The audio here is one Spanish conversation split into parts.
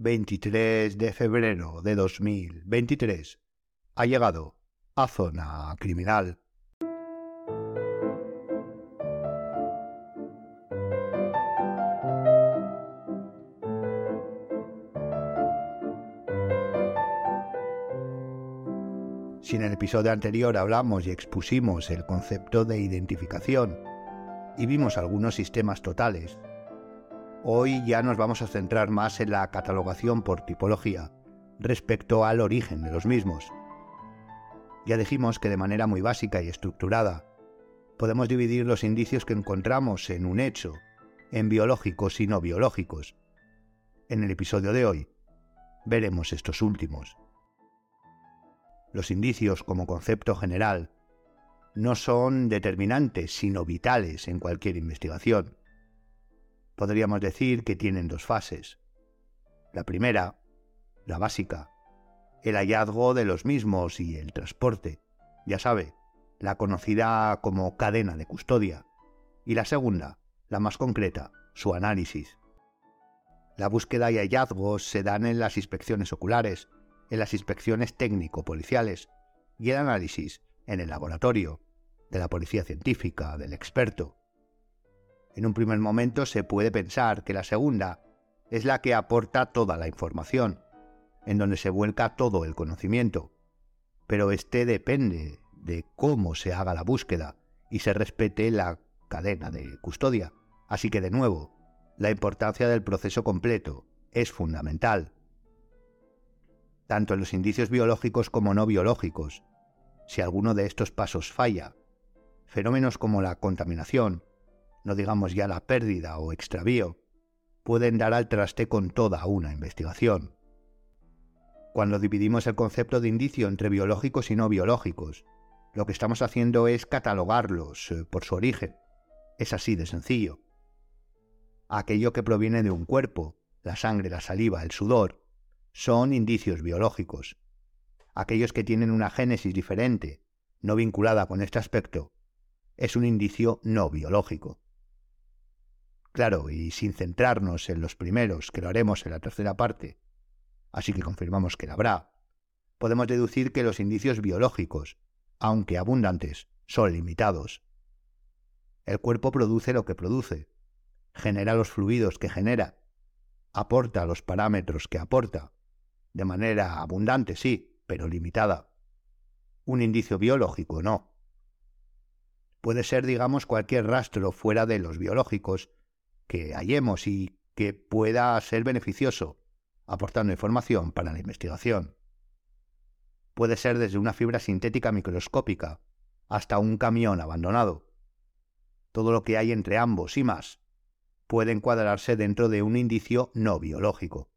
23 de febrero de 2023 ha llegado a Zona Criminal. Si en el episodio anterior hablamos y expusimos el concepto de identificación y vimos algunos sistemas totales Hoy ya nos vamos a centrar más en la catalogación por tipología respecto al origen de los mismos. Ya dijimos que de manera muy básica y estructurada podemos dividir los indicios que encontramos en un hecho en biológicos y no biológicos. En el episodio de hoy veremos estos últimos. Los indicios como concepto general no son determinantes sino vitales en cualquier investigación podríamos decir que tienen dos fases. La primera, la básica, el hallazgo de los mismos y el transporte, ya sabe, la conocida como cadena de custodia. Y la segunda, la más concreta, su análisis. La búsqueda y hallazgos se dan en las inspecciones oculares, en las inspecciones técnico-policiales y el análisis en el laboratorio, de la policía científica, del experto. En un primer momento se puede pensar que la segunda es la que aporta toda la información, en donde se vuelca todo el conocimiento. Pero este depende de cómo se haga la búsqueda y se respete la cadena de custodia. Así que de nuevo, la importancia del proceso completo es fundamental. Tanto en los indicios biológicos como no biológicos. Si alguno de estos pasos falla, fenómenos como la contaminación, no digamos ya la pérdida o extravío, pueden dar al traste con toda una investigación. Cuando dividimos el concepto de indicio entre biológicos y no biológicos, lo que estamos haciendo es catalogarlos eh, por su origen. Es así de sencillo. Aquello que proviene de un cuerpo, la sangre, la saliva, el sudor, son indicios biológicos. Aquellos que tienen una génesis diferente, no vinculada con este aspecto, es un indicio no biológico. Claro, y sin centrarnos en los primeros, que lo haremos en la tercera parte, así que confirmamos que la habrá, podemos deducir que los indicios biológicos, aunque abundantes, son limitados. El cuerpo produce lo que produce, genera los fluidos que genera, aporta los parámetros que aporta, de manera abundante, sí, pero limitada. Un indicio biológico no. Puede ser, digamos, cualquier rastro fuera de los biológicos que hallemos y que pueda ser beneficioso, aportando información para la investigación. Puede ser desde una fibra sintética microscópica hasta un camión abandonado. Todo lo que hay entre ambos y más puede encuadrarse dentro de un indicio no biológico.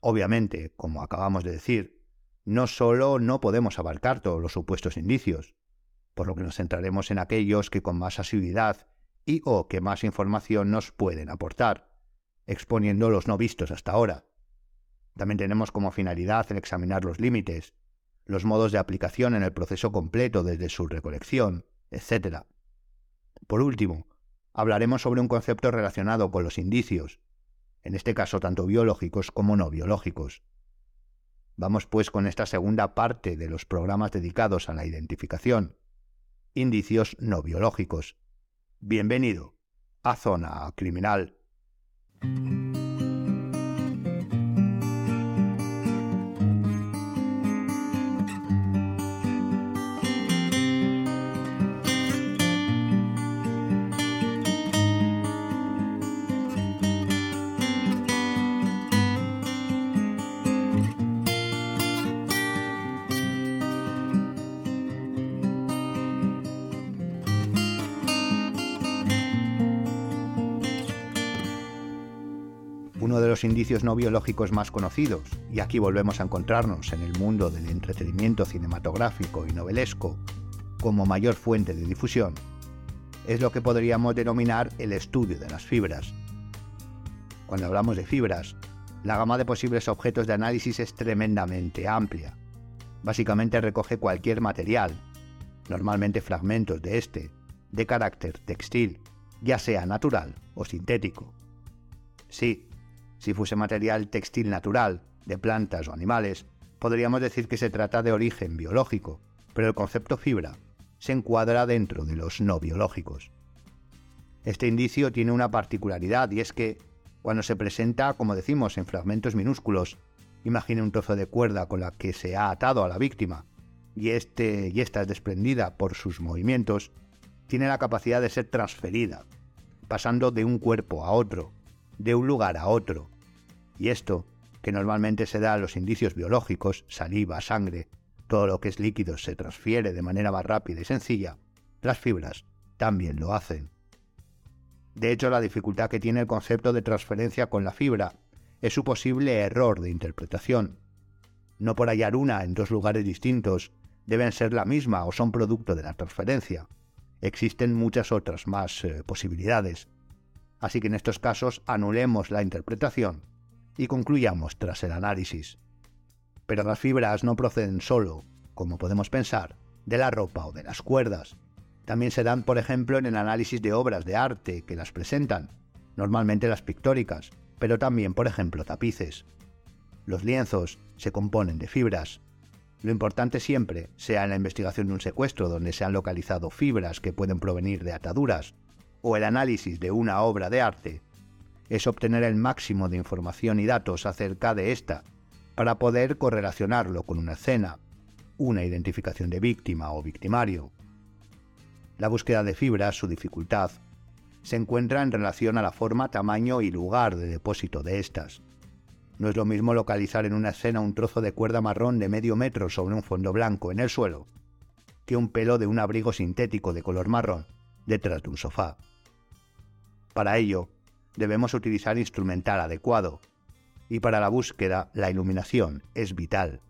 Obviamente, como acabamos de decir, no solo no podemos abarcar todos los supuestos indicios, por lo que nos centraremos en aquellos que con más asiduidad y o que más información nos pueden aportar, exponiendo los no vistos hasta ahora. También tenemos como finalidad el examinar los límites, los modos de aplicación en el proceso completo desde su recolección, etc. Por último, hablaremos sobre un concepto relacionado con los indicios, en este caso tanto biológicos como no biológicos. Vamos pues con esta segunda parte de los programas dedicados a la identificación, indicios no biológicos. Bienvenido a Zona Criminal. Los indicios no biológicos más conocidos, y aquí volvemos a encontrarnos en el mundo del entretenimiento cinematográfico y novelesco como mayor fuente de difusión, es lo que podríamos denominar el estudio de las fibras. Cuando hablamos de fibras, la gama de posibles objetos de análisis es tremendamente amplia. Básicamente recoge cualquier material, normalmente fragmentos de este, de carácter textil, ya sea natural o sintético. Sí, Si fuese material textil natural, de plantas o animales, podríamos decir que se trata de origen biológico, pero el concepto fibra se encuadra dentro de los no biológicos. Este indicio tiene una particularidad y es que, cuando se presenta, como decimos, en fragmentos minúsculos, imagine un trozo de cuerda con la que se ha atado a la víctima y, este, y esta es desprendida por sus movimientos, tiene la capacidad de ser transferida, pasando de un cuerpo a otro, de un lugar a otro. Y esto, que normalmente se da a los indicios biológicos, saliva, sangre, todo lo que es líquido se transfiere de manera más rápida y sencilla, las fibras también lo hacen. De hecho, la dificultad que tiene el concepto de transferencia con la fibra es su posible error de interpretación. No por hallar una en dos lugares distintos deben ser la misma o son producto de la transferencia. Existen muchas otras más eh, posibilidades. Así que en estos casos anulemos la interpretación y concluyamos tras el análisis. Pero las fibras no proceden solo, como podemos pensar, de la ropa o de las cuerdas. También se dan, por ejemplo, en el análisis de obras de arte que las presentan, normalmente las pictóricas, pero también, por ejemplo, tapices. Los lienzos se componen de fibras. Lo importante siempre, sea en la investigación de un secuestro donde se han localizado fibras que pueden provenir de ataduras, o el análisis de una obra de arte, es obtener el máximo de información y datos acerca de esta, para poder correlacionarlo con una escena, una identificación de víctima o victimario. La búsqueda de fibras, su dificultad, se encuentra en relación a la forma, tamaño y lugar de depósito de estas. No es lo mismo localizar en una escena un trozo de cuerda marrón de medio metro sobre un fondo blanco en el suelo, que un pelo de un abrigo sintético de color marrón detrás de un sofá. Para ello, debemos utilizar instrumental adecuado, y para la búsqueda la iluminación es vital.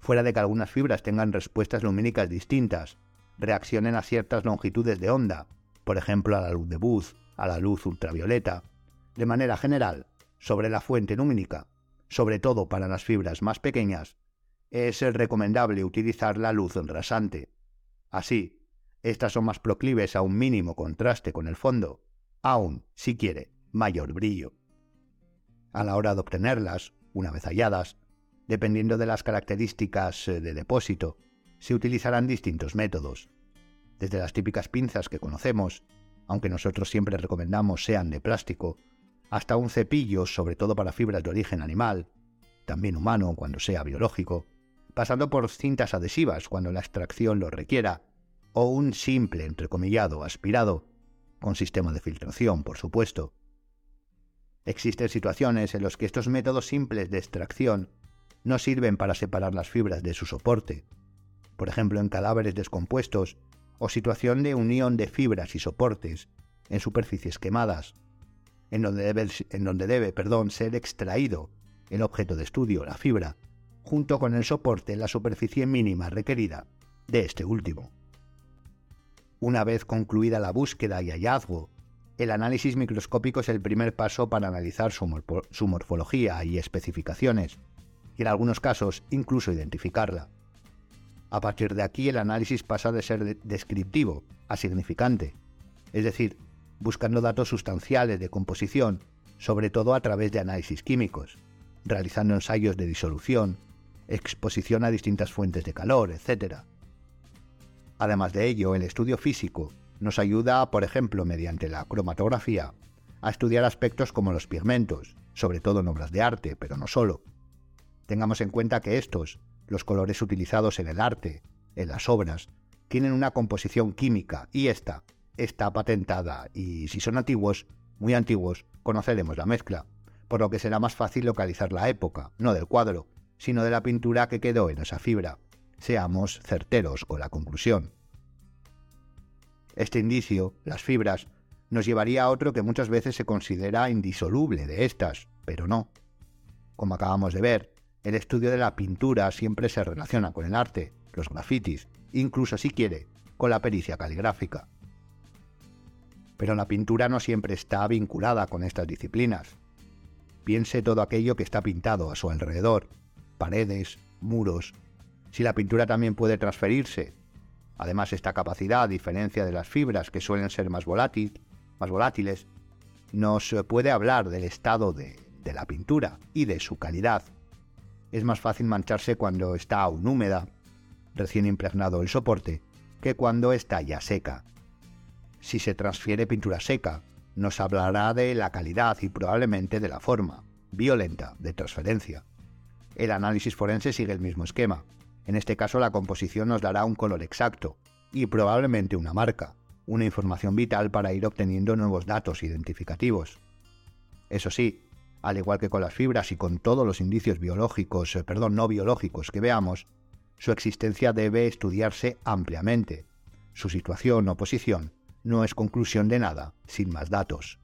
Fuera de que algunas fibras tengan respuestas lumínicas distintas, reaccionen a ciertas longitudes de onda, por ejemplo a la luz de Booth, a la luz ultravioleta, de manera general, sobre la fuente lumínica, sobre todo para las fibras más pequeñas, es recomendable utilizar la luz rasante. Así, estas son más proclives a un mínimo contraste con el fondo, aún, si quiere, mayor brillo. A la hora de obtenerlas, una vez halladas, dependiendo de las características eh, de depósito, se utilizarán distintos métodos desde las típicas pinzas que conocemos, aunque nosotros siempre recomendamos sean de plástico, hasta un cepillo, sobre todo para fibras de origen animal, también humano cuando sea biológico, pasando por cintas adhesivas cuando la extracción lo requiera, o un simple entrecomillado aspirado, con sistema de filtración, por supuesto. Existen situaciones en las que estos métodos simples de extracción no sirven para separar las fibras de su soporte. Por ejemplo, en cadáveres descompuestos o situación de unión de fibras y soportes en superficies quemadas, en donde debe, en donde debe perdón, ser extraído el objeto de estudio, la fibra, junto con el soporte en la superficie mínima requerida de este último. Una vez concluida la búsqueda y hallazgo, el análisis microscópico es el primer paso para analizar su, morfología y especificaciones, y en algunos casos incluso identificarla. A partir de aquí el análisis pasa de ser descriptivo a significante, es decir, buscando datos sustanciales de composición, sobre todo a través de análisis químicos, realizando ensayos de disolución, exposición a distintas fuentes de calor, etc. Además de ello, el estudio físico nos ayuda, por ejemplo, mediante la cromatografía, a estudiar aspectos como los pigmentos, sobre todo en obras de arte, pero no solo. Tengamos en cuenta que estos los colores utilizados en el arte, en las obras, tienen una composición química y esta está patentada y si son antiguos, muy antiguos, conoceremos la mezcla, por lo que será más fácil localizar la época, no del cuadro, sino de la pintura que quedó en esa fibra. Seamos certeros con la conclusión. Este indicio, las fibras, nos llevaría a otro que muchas veces se considera indisoluble de estas, pero no. Como acabamos de ver, el estudio de la pintura siempre se relaciona con el arte, los grafitis, incluso si quiere, con la pericia caligráfica. Pero la pintura no siempre está vinculada con estas disciplinas. Piense todo aquello que está pintado a su alrededor, paredes, muros. Si la pintura también puede transferirse, además esta capacidad, a diferencia de las fibras que suelen ser más, más volátiles, nos puede hablar del estado de de la pintura y de su calidad. Es más fácil mancharse cuando está aún húmeda, recién impregnado el soporte, que cuando está ya seca. Si se transfiere pintura seca, nos hablará de la calidad y probablemente de la forma, violenta, de transferencia. El análisis forense sigue el mismo esquema. En este caso la composición nos dará un color exacto y probablemente una marca, una información vital para ir obteniendo nuevos datos identificativos. Eso sí, al igual que con las fibras y con todos los indicios biológicos, eh, perdón, no biológicos que veamos, su existencia debe estudiarse ampliamente. Su situación o posición no es conclusión de nada sin más datos.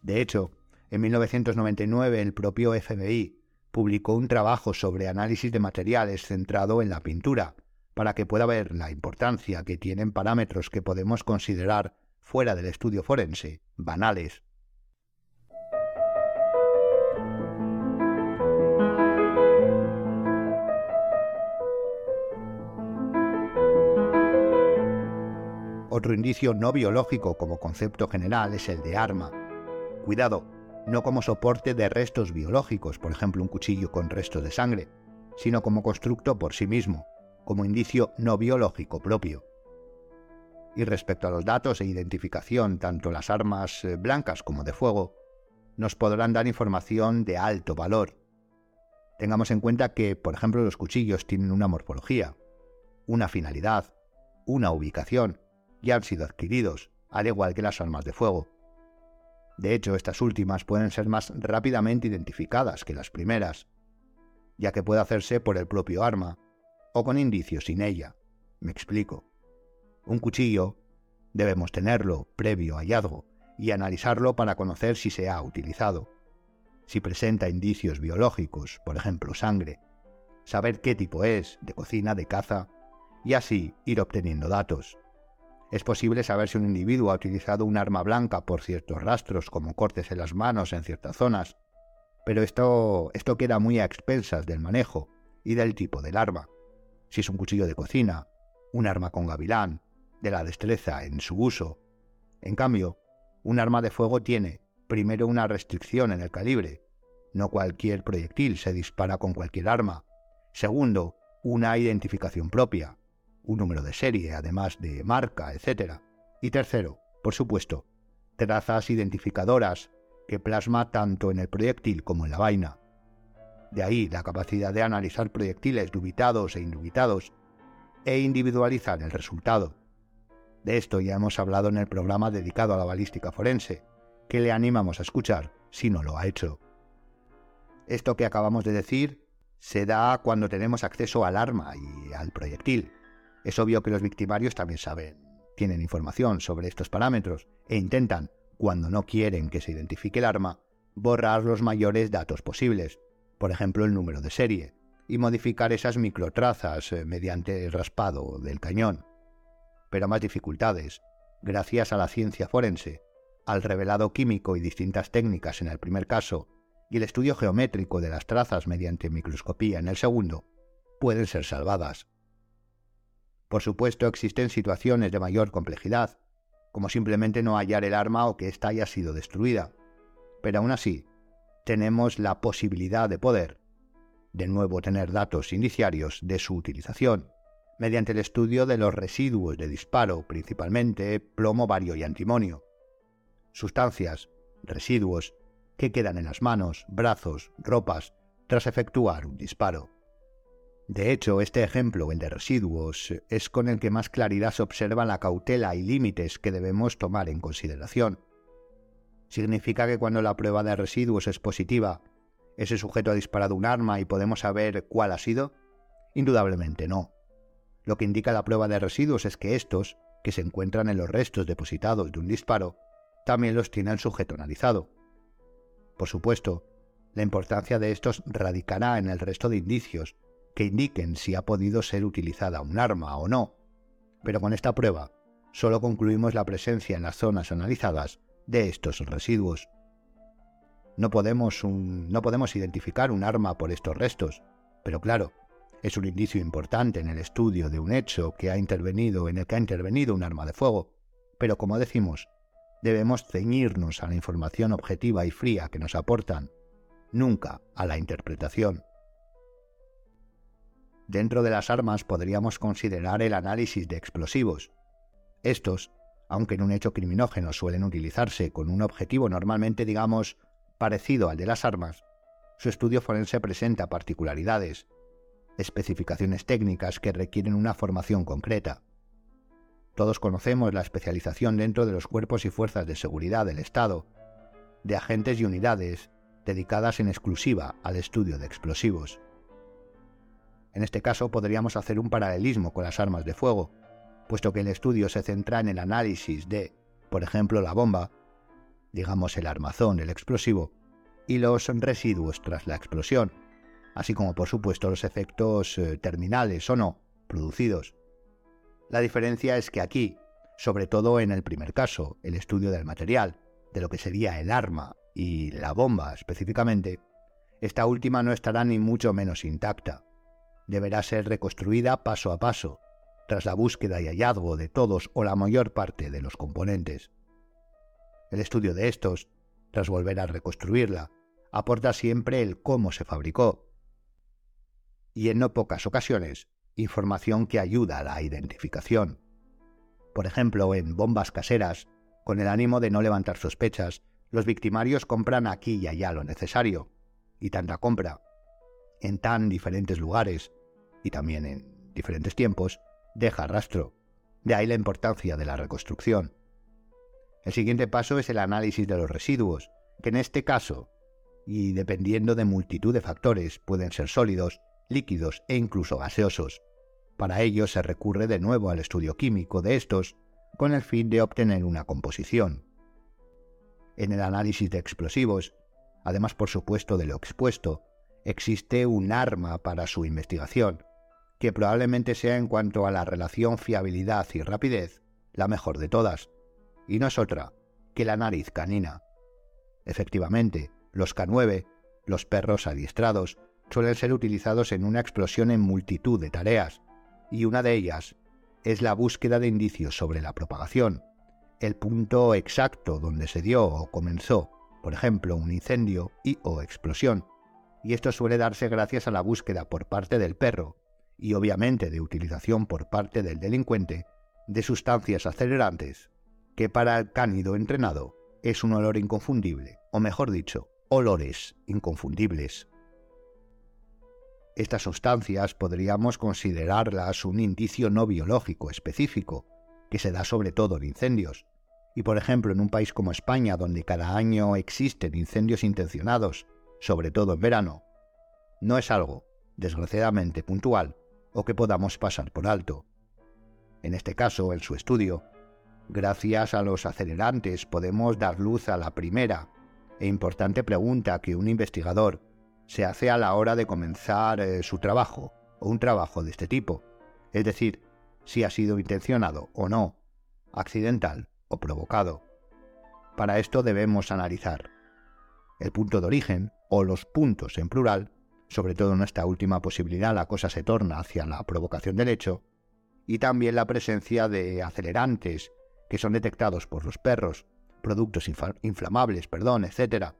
De hecho, en 1999 el propio FBI publicó un trabajo sobre análisis de materiales centrado en la pintura, para que pueda ver la importancia que tienen parámetros que podemos considerar fuera del estudio forense, banales. Otro indicio no biológico como concepto general es el de arma. Cuidado, no como soporte de restos biológicos, por ejemplo un cuchillo con restos de sangre, sino como constructo por sí mismo, como indicio no biológico propio. Y respecto a los datos e identificación, tanto las armas eh, blancas como de fuego, nos podrán dar información de alto valor. Tengamos en cuenta que, por ejemplo, los cuchillos tienen una morfología, una finalidad, una ubicación, ya han sido adquiridos, al igual que las armas de fuego. De hecho, estas últimas pueden ser más rápidamente identificadas que las primeras, ya que puede hacerse por el propio arma o con indicios sin ella. Me explico. Un cuchillo debemos tenerlo previo hallazgo y analizarlo para conocer si se ha utilizado, si presenta indicios biológicos, por ejemplo sangre, saber qué tipo es, de cocina, de caza, y así ir obteniendo datos. Es posible saber si un individuo ha utilizado un arma blanca por ciertos rastros, como cortes en las manos en ciertas zonas, pero esto, esto queda muy a expensas del manejo y del tipo del arma. Si es un cuchillo de cocina, un arma con gavilán, de la destreza en su uso. En cambio, un arma de fuego tiene, primero, una restricción en el calibre. No cualquier proyectil se dispara con cualquier arma. Segundo, una identificación propia un número de serie, además de marca, etc. Y tercero, por supuesto, trazas identificadoras que plasma tanto en el proyectil como en la vaina. De ahí la capacidad de analizar proyectiles dubitados e indubitados e individualizar el resultado. De esto ya hemos hablado en el programa dedicado a la balística forense, que le animamos a escuchar si no lo ha hecho. Esto que acabamos de decir se da cuando tenemos acceso al arma y al proyectil. Es obvio que los victimarios también saben, tienen información sobre estos parámetros e intentan, cuando no quieren que se identifique el arma, borrar los mayores datos posibles, por ejemplo el número de serie, y modificar esas microtrazas eh, mediante el raspado del cañón. Pero más dificultades, gracias a la ciencia forense, al revelado químico y distintas técnicas en el primer caso, y el estudio geométrico de las trazas mediante microscopía en el segundo, pueden ser salvadas. Por supuesto, existen situaciones de mayor complejidad, como simplemente no hallar el arma o que ésta haya sido destruida. Pero aún así, tenemos la posibilidad de poder, de nuevo, tener datos indiciarios de su utilización, mediante el estudio de los residuos de disparo, principalmente plomo, bario y antimonio. Sustancias, residuos, que quedan en las manos, brazos, ropas, tras efectuar un disparo. De hecho, este ejemplo, el de residuos, es con el que más claridad se observa la cautela y límites que debemos tomar en consideración. ¿Significa que cuando la prueba de residuos es positiva, ese sujeto ha disparado un arma y podemos saber cuál ha sido? Indudablemente no. Lo que indica la prueba de residuos es que estos, que se encuentran en los restos depositados de un disparo, también los tiene el sujeto analizado. Por supuesto, la importancia de estos radicará en el resto de indicios que indiquen si ha podido ser utilizada un arma o no, pero con esta prueba solo concluimos la presencia en las zonas analizadas de estos residuos. No podemos, no podemos identificar un arma por estos restos, pero claro, es un indicio importante en el estudio de un hecho que ha intervenido en el que ha intervenido un arma de fuego. Pero como decimos, debemos ceñirnos a la información objetiva y fría que nos aportan nunca a la interpretación. Dentro de las armas podríamos considerar el análisis de explosivos. Estos, aunque en un hecho criminógeno suelen utilizarse con un objetivo normalmente, digamos, parecido al de las armas, su estudio forense presenta particularidades, especificaciones técnicas que requieren una formación concreta. Todos conocemos la especialización dentro de los cuerpos y fuerzas de seguridad del Estado, de agentes y unidades dedicadas en exclusiva al estudio de explosivos. En este caso podríamos hacer un paralelismo con las armas de fuego, puesto que el estudio se centra en el análisis de, por ejemplo, la bomba, digamos el armazón, el explosivo, y los residuos tras la explosión, así como por supuesto los efectos eh, terminales o no producidos. La diferencia es que aquí, sobre todo en el primer caso, el estudio del material, de lo que sería el arma y la bomba específicamente, esta última no estará ni mucho menos intacta. Deberá ser reconstruida paso a paso, tras la búsqueda y hallazgo de todos o la mayor parte de los componentes. El estudio de estos, tras volver a reconstruirla, aporta siempre el cómo se fabricó, y en no pocas ocasiones información que ayuda a la identificación. Por ejemplo, en bombas caseras, con el ánimo de no levantar sospechas, los victimarios compran aquí y allá lo necesario, y tanta compra, en tan diferentes lugares y también en diferentes tiempos, deja rastro. De ahí la importancia de la reconstrucción. El siguiente paso es el análisis de los residuos, que en este caso, y dependiendo de multitud de factores, pueden ser sólidos, líquidos e incluso gaseosos. Para ello se recurre de nuevo al estudio químico de estos con el fin de obtener una composición. En el análisis de explosivos, además por supuesto de lo expuesto, existe un arma para su investigación, que probablemente sea en cuanto a la relación fiabilidad y rapidez la mejor de todas, y no es otra que la nariz canina. Efectivamente, los K9, los perros adiestrados, suelen ser utilizados en una explosión en multitud de tareas, y una de ellas es la búsqueda de indicios sobre la propagación, el punto exacto donde se dio o comenzó, por ejemplo, un incendio y o explosión, y esto suele darse gracias a la búsqueda por parte del perro, y obviamente de utilización por parte del delincuente, de sustancias acelerantes, que para el cánido entrenado es un olor inconfundible, o mejor dicho, olores inconfundibles. Estas sustancias podríamos considerarlas un indicio no biológico específico, que se da sobre todo en incendios. Y por ejemplo, en un país como España, donde cada año existen incendios intencionados, sobre todo en verano, no es algo, desgraciadamente, puntual o que podamos pasar por alto. En este caso, en su estudio, gracias a los acelerantes podemos dar luz a la primera e importante pregunta que un investigador se hace a la hora de comenzar eh, su trabajo o un trabajo de este tipo, es decir, si ha sido intencionado o no, accidental o provocado. Para esto debemos analizar el punto de origen o los puntos en plural, sobre todo en esta última posibilidad la cosa se torna hacia la provocación del hecho, y también la presencia de acelerantes que son detectados por los perros, productos inflamables, perdón, etc.,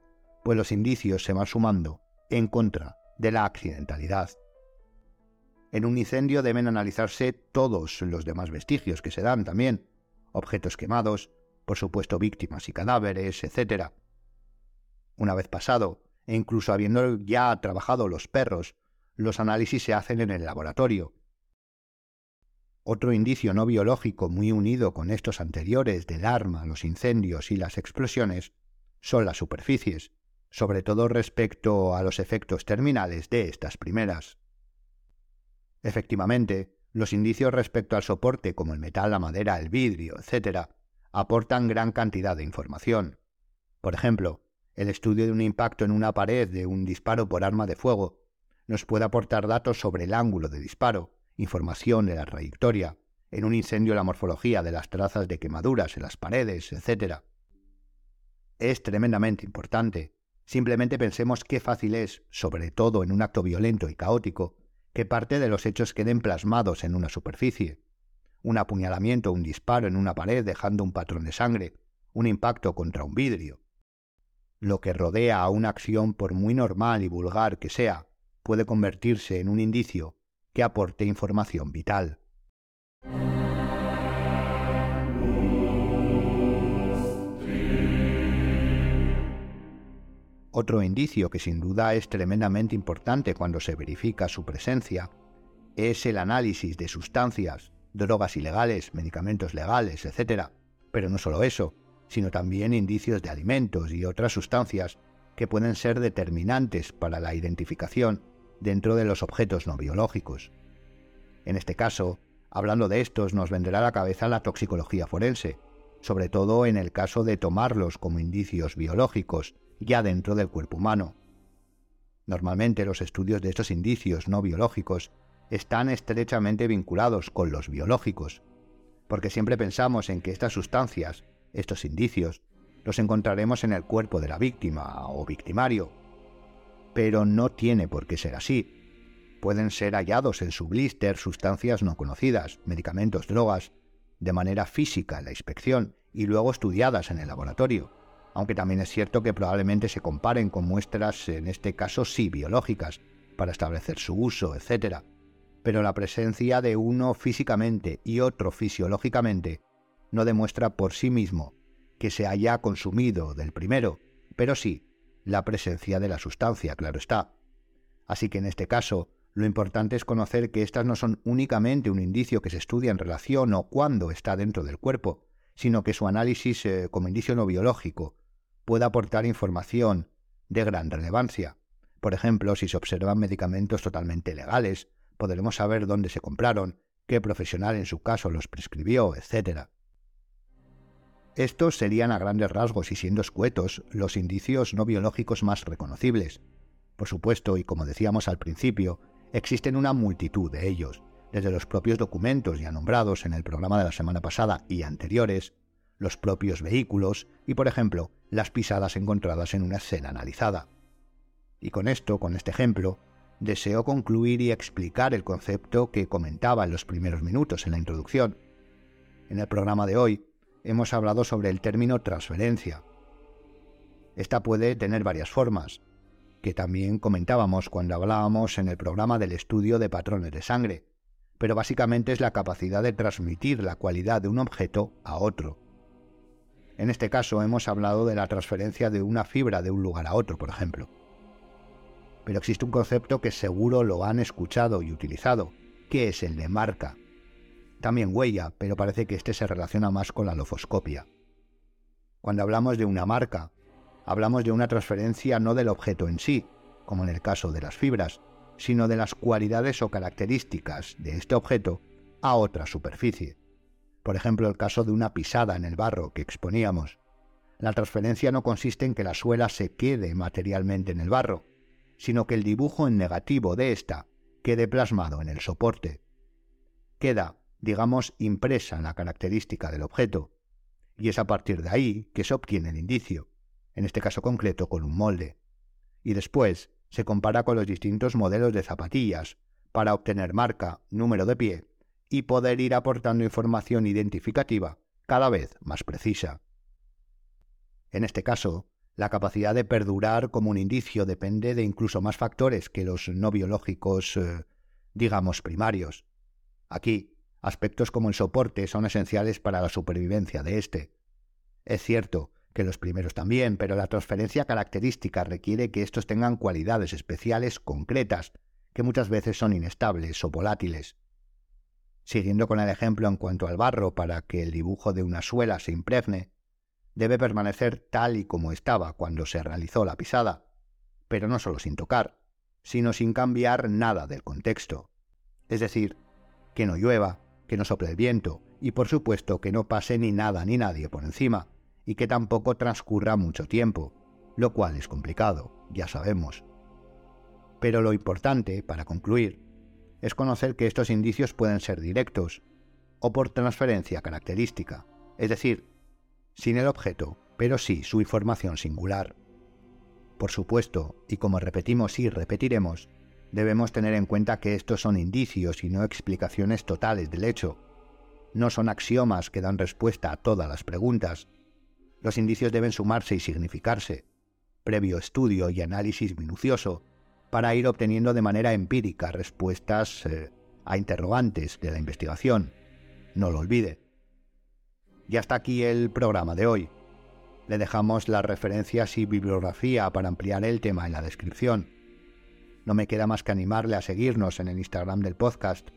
pues los indicios se van sumando en contra de la accidentalidad. En un incendio deben analizarse todos los demás vestigios que se dan también, objetos quemados, por supuesto víctimas y cadáveres, etc. Una vez pasado, e incluso habiendo ya trabajado los perros, los análisis se hacen en el laboratorio. Otro indicio no biológico muy unido con estos anteriores del arma, los incendios y las explosiones son las superficies, sobre todo respecto a los efectos terminales de estas primeras. Efectivamente, los indicios respecto al soporte como el metal, la madera, el vidrio, etc., aportan gran cantidad de información. Por ejemplo, el estudio de un impacto en una pared de un disparo por arma de fuego nos puede aportar datos sobre el ángulo de disparo, información de la trayectoria, en un incendio la morfología de las trazas de quemaduras en las paredes, etc. Es tremendamente importante Simplemente pensemos qué fácil es, sobre todo en un acto violento y caótico, que parte de los hechos queden plasmados en una superficie. Un apuñalamiento, un disparo en una pared dejando un patrón de sangre, un impacto contra un vidrio. Lo que rodea a una acción, por muy normal y vulgar que sea, puede convertirse en un indicio que aporte información vital. Otro indicio que sin duda es tremendamente importante cuando se verifica su presencia es el análisis de sustancias, drogas ilegales, medicamentos legales, etc. Pero no solo eso, sino también indicios de alimentos y otras sustancias que pueden ser determinantes para la identificación dentro de los objetos no biológicos. En este caso, hablando de estos, nos vendrá a la cabeza la toxicología forense, sobre todo en el caso de tomarlos como indicios biológicos ya dentro del cuerpo humano. Normalmente los estudios de estos indicios no biológicos están estrechamente vinculados con los biológicos, porque siempre pensamos en que estas sustancias, estos indicios, los encontraremos en el cuerpo de la víctima o victimario. Pero no tiene por qué ser así. Pueden ser hallados en su blister sustancias no conocidas, medicamentos, drogas, de manera física en la inspección y luego estudiadas en el laboratorio aunque también es cierto que probablemente se comparen con muestras, en este caso sí biológicas, para establecer su uso, etc. Pero la presencia de uno físicamente y otro fisiológicamente no demuestra por sí mismo que se haya consumido del primero, pero sí la presencia de la sustancia, claro está. Así que en este caso, lo importante es conocer que estas no son únicamente un indicio que se estudia en relación o cuando está dentro del cuerpo, sino que su análisis eh, como indicio no biológico puede aportar información de gran relevancia. Por ejemplo, si se observan medicamentos totalmente legales, podremos saber dónde se compraron, qué profesional en su caso los prescribió, etc. Estos serían a grandes rasgos y siendo escuetos los indicios no biológicos más reconocibles. Por supuesto, y como decíamos al principio, existen una multitud de ellos, desde los propios documentos ya nombrados en el programa de la semana pasada y anteriores, los propios vehículos y, por ejemplo, las pisadas encontradas en una escena analizada. Y con esto, con este ejemplo, deseo concluir y explicar el concepto que comentaba en los primeros minutos en la introducción. En el programa de hoy hemos hablado sobre el término transferencia. Esta puede tener varias formas, que también comentábamos cuando hablábamos en el programa del estudio de patrones de sangre, pero básicamente es la capacidad de transmitir la cualidad de un objeto a otro. En este caso hemos hablado de la transferencia de una fibra de un lugar a otro, por ejemplo. Pero existe un concepto que seguro lo han escuchado y utilizado, que es el de marca. También huella, pero parece que este se relaciona más con la lofoscopia. Cuando hablamos de una marca, hablamos de una transferencia no del objeto en sí, como en el caso de las fibras, sino de las cualidades o características de este objeto a otra superficie. Por ejemplo, el caso de una pisada en el barro que exponíamos. La transferencia no consiste en que la suela se quede materialmente en el barro, sino que el dibujo en negativo de ésta quede plasmado en el soporte. Queda, digamos, impresa en la característica del objeto, y es a partir de ahí que se obtiene el indicio, en este caso concreto con un molde. Y después se compara con los distintos modelos de zapatillas para obtener marca, número de pie y poder ir aportando información identificativa cada vez más precisa. En este caso, la capacidad de perdurar como un indicio depende de incluso más factores que los no biológicos, eh, digamos, primarios. Aquí, aspectos como el soporte son esenciales para la supervivencia de éste. Es cierto que los primeros también, pero la transferencia característica requiere que estos tengan cualidades especiales concretas, que muchas veces son inestables o volátiles. Siguiendo con el ejemplo en cuanto al barro para que el dibujo de una suela se impregne, debe permanecer tal y como estaba cuando se realizó la pisada, pero no solo sin tocar, sino sin cambiar nada del contexto. Es decir, que no llueva, que no sople el viento, y por supuesto que no pase ni nada ni nadie por encima, y que tampoco transcurra mucho tiempo, lo cual es complicado, ya sabemos. Pero lo importante, para concluir, es conocer que estos indicios pueden ser directos o por transferencia característica, es decir, sin el objeto, pero sí su información singular. Por supuesto, y como repetimos y repetiremos, debemos tener en cuenta que estos son indicios y no explicaciones totales del hecho. No son axiomas que dan respuesta a todas las preguntas. Los indicios deben sumarse y significarse. previo estudio y análisis minucioso para ir obteniendo de manera empírica respuestas eh, a interrogantes de la investigación. No lo olvide. Y hasta aquí el programa de hoy. Le dejamos las referencias y bibliografía para ampliar el tema en la descripción. No me queda más que animarle a seguirnos en el Instagram del podcast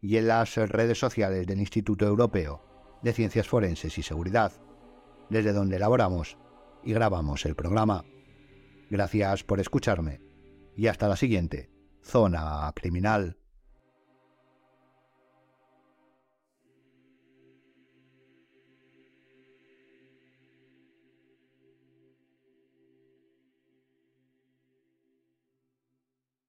y en las redes sociales del Instituto Europeo de Ciencias Forenses y Seguridad, desde donde elaboramos y grabamos el programa. Gracias por escucharme y hasta la siguiente, Zona Criminal.